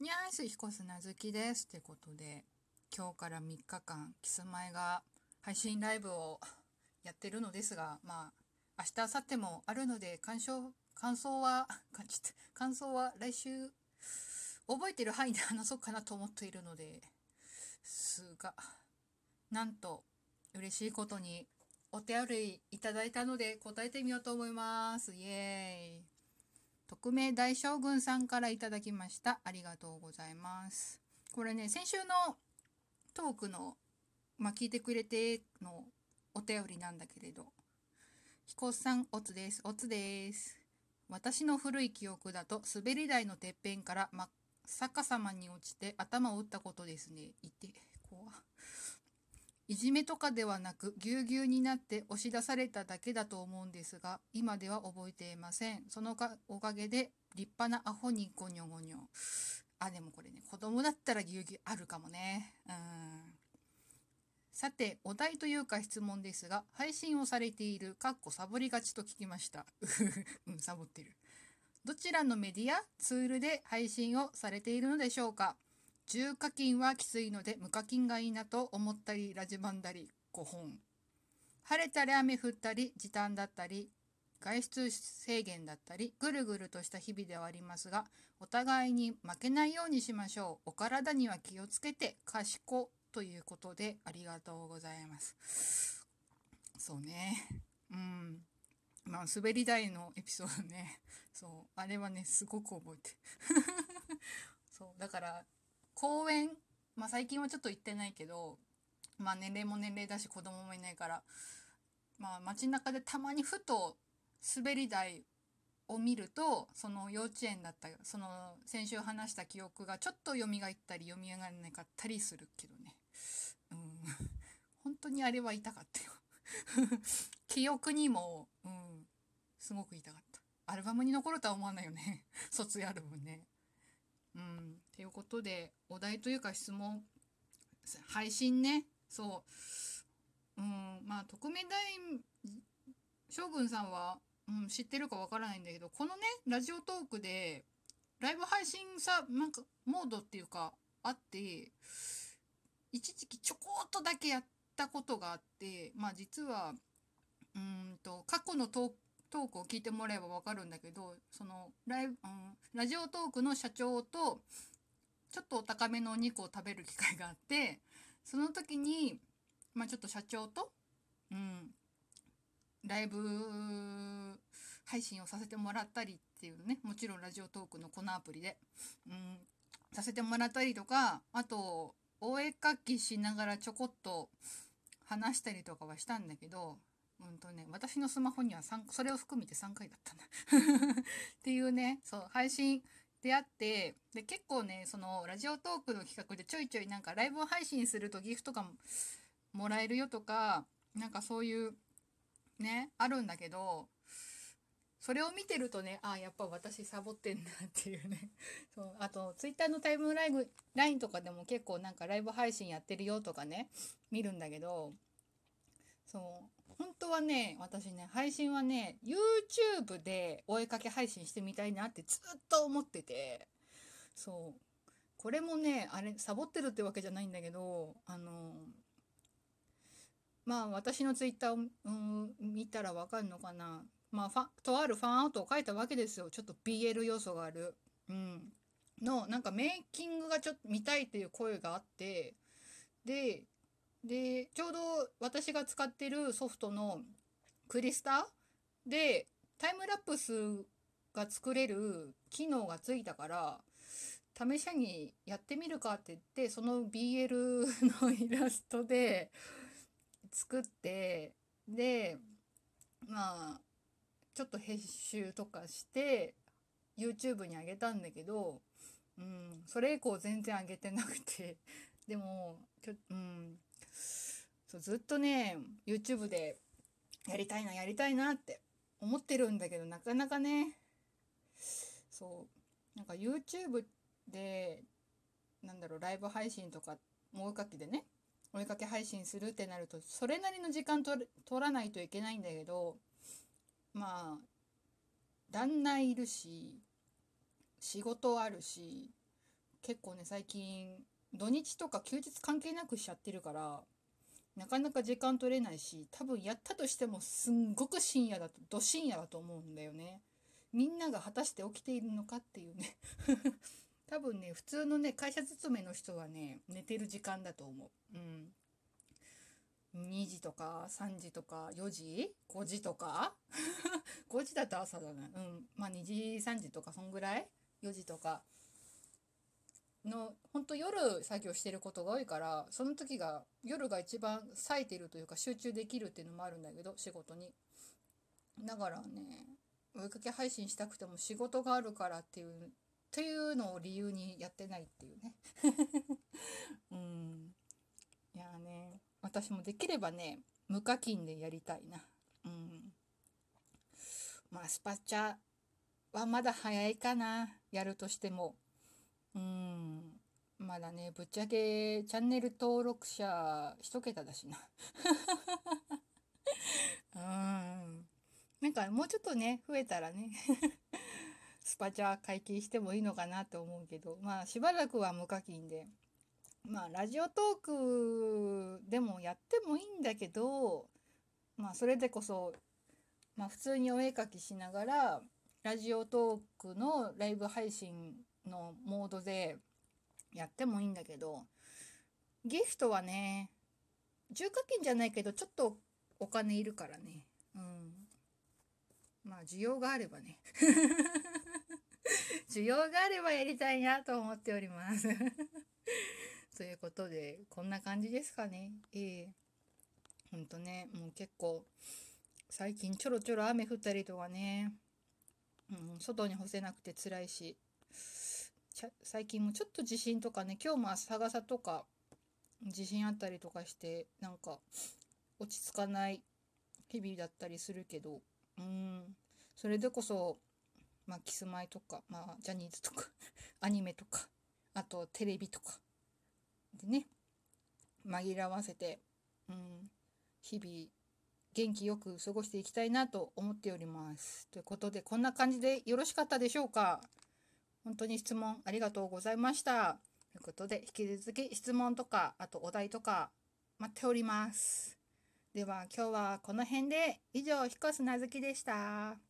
にゃーす彦砂好きですってことで今日から3日間キスマイが配信ライブをやってるのですがまあ明日明後日もあるので感想感想は感じて感想は来週覚えてる範囲で 話そうかなと思っているのですがなんと嬉しいことにお手洗いいただいたので答えてみようと思います。イエーイ。匿名大将軍さんからいただきました。ありがとうございます。これね、先週のトークの、まあ、聞いてくれてのお便りなんだけれど、彦さん、おつです。おつです。私の古い記憶だと、滑り台のてっぺんから真っ逆さまに落ちて頭を打ったことですね。いて、怖いじめとかではなくぎゅうぎゅうになって押し出されただけだと思うんですが今では覚えていません。そのおかげで立派なアホにゴニョゴニョ。あでもこれね子供だったらぎゅうぎゅうあるかもね。うん。さてお題というか質問ですが配信をされているかっこサボりがちと聞きました。うんサボってる。どちらのメディアツールで配信をされているのでしょうか？重課金はきついので無課金がいいなと思ったりラジバンだり5本。晴れたり雨降ったり時短だったり外出制限だったりぐるぐるとした日々ではありますがお互いに負けないようにしましょう。お体には気をつけて賢ということでありがとうございます。そうね。うん。まあ滑り台のエピソードね。そう。あれはねすごく覚えて そう。だから公園、まあ最近はちょっと行ってないけど、まあ年齢も年齢だし子供もいないから、まあ街中でたまにふと滑り台を見ると、その幼稚園だった、その先週話した記憶がちょっと蘇ったり蘇らなかったりするけどね。うん。本当にあれは痛かったよ 記憶にも、うん、すごく痛かった。アルバムに残るとは思わないよね。卒アルバムね。うん。ということで、お題というか質問、配信ね、そう、うん、まあ、特命大将軍さんは、うん、知ってるかわからないんだけど、このね、ラジオトークで、ライブ配信さ、なんか、モードっていうか、あって、一時期ちょこっとだけやったことがあって、まあ実は、うんと、過去のトートークを聞いてもらえばわかるんだけど、そのライ、うん、ラジオトークの社長と、ちょっとお高めのお肉を食べる機会があって、その時に、まあちょっと社長と、うん、ライブ配信をさせてもらったりっていうね、もちろんラジオトークのこのアプリで、うん、させてもらったりとか、あと、お絵かきしながらちょこっと話したりとかはしたんだけど、うんとね、私のスマホには3、それを含めて3回だったな っていうね、そう、配信出会って、で、結構ね、その、ラジオトークの企画でちょいちょいなんかライブ配信するとギフトとかももらえるよとか、なんかそういう、ね、あるんだけど、それを見てるとね、ああ、やっぱ私サボってんなっていうね。そう。あと、ツイッターのタイムライブ、ラインとかでも結構なんかライブ配信やってるよとかね、見るんだけど、そう。本当はね、私ね、配信はね、YouTube でお絵かけ配信してみたいなってずっと思ってて、そう。これもね、あれ、サボってるってわけじゃないんだけど、あの、まあ私の Twitter を、うん、見たらわかるのかな。まあファ、とあるファンアウトを書いたわけですよ。ちょっと BL 要素がある。うん。の、なんかメイキングがちょっと見たいっていう声があって、で、で、ちょうど私が使ってるソフトのクリスタでタイムラプスが作れる機能がついたから、試しにやってみるかって言って、その BL のイラストで作って、で、まあ、ちょっと編集とかして、YouTube に上げたんだけど、うん、それ以降全然上げてなくて、でも、ちょ、うん、そうずっとね YouTube でやりたいなやりたいなって思ってるんだけどなかなかねそうなんか YouTube でなんだろうライブ配信とかお絵かきでねお絵かき配信するってなるとそれなりの時間取らないといけないんだけどまあ旦那いるし仕事あるし結構ね最近土日とか休日関係なくしちゃってるからなかなか時間取れないし多分やったとしてもすんごく深夜だとど深夜だと思うんだよね。みんなが果たして起きているのかっていうね。多分ね普通のね会社勤めの人はね寝てる時間だと思う。うん。2時とか3時とか4時？5時とか？5時だと朝だな。うん。まあ2時3時とかそんぐらい？4時とか。の本当夜作業してることが多いからその時が夜が一番冴えてるというか集中できるっていうのもあるんだけど仕事に。だからね追いかけ配信したくても仕事があるからっていうっていうのを理由にやってないっていうね。うん。いやね私もできればね無課金でやりたいな。うん。まあスパチャはまだ早いかな。やるとしてもうん。まだねぶっちゃけチャンネル登録者一桁だしな。うん。なんかもうちょっとね増えたらね スパチャ解禁してもいいのかなと思うけどまあしばらくは無課金で。まあラジオトークでもやってもいいんだけどまあそれでこそまあ普通にお絵描きしながらラジオトークのライブ配信のモードでやってもいいんだけどギフトはね重課金じゃないけどちょっとお金いるからね。うん。まあ需要があればね。需要があればやりたいなと思っております。ということでこんな感じですかね。ええ。ほんとねもう結構最近ちょろちょろ雨降ったりとかね、うん、外に干せなくて辛いし。最近もちょっと地震とかね今日も朝傘とか地震あったりとかしてなんか落ち着かない日々だったりするけどうん。それでこそまあキスマイとかまあジャニーズとか アニメとかあとテレビとかでね紛らわせてうん。日々元気よく過ごしていきたいなと思っております。ということでこんな感じでよろしかったでしょうか？本当に質問ありがとうございました。ということで、引き続き質問とか、あとお題とか待っております。では今日はこの辺で以上、ひこすなずきでした。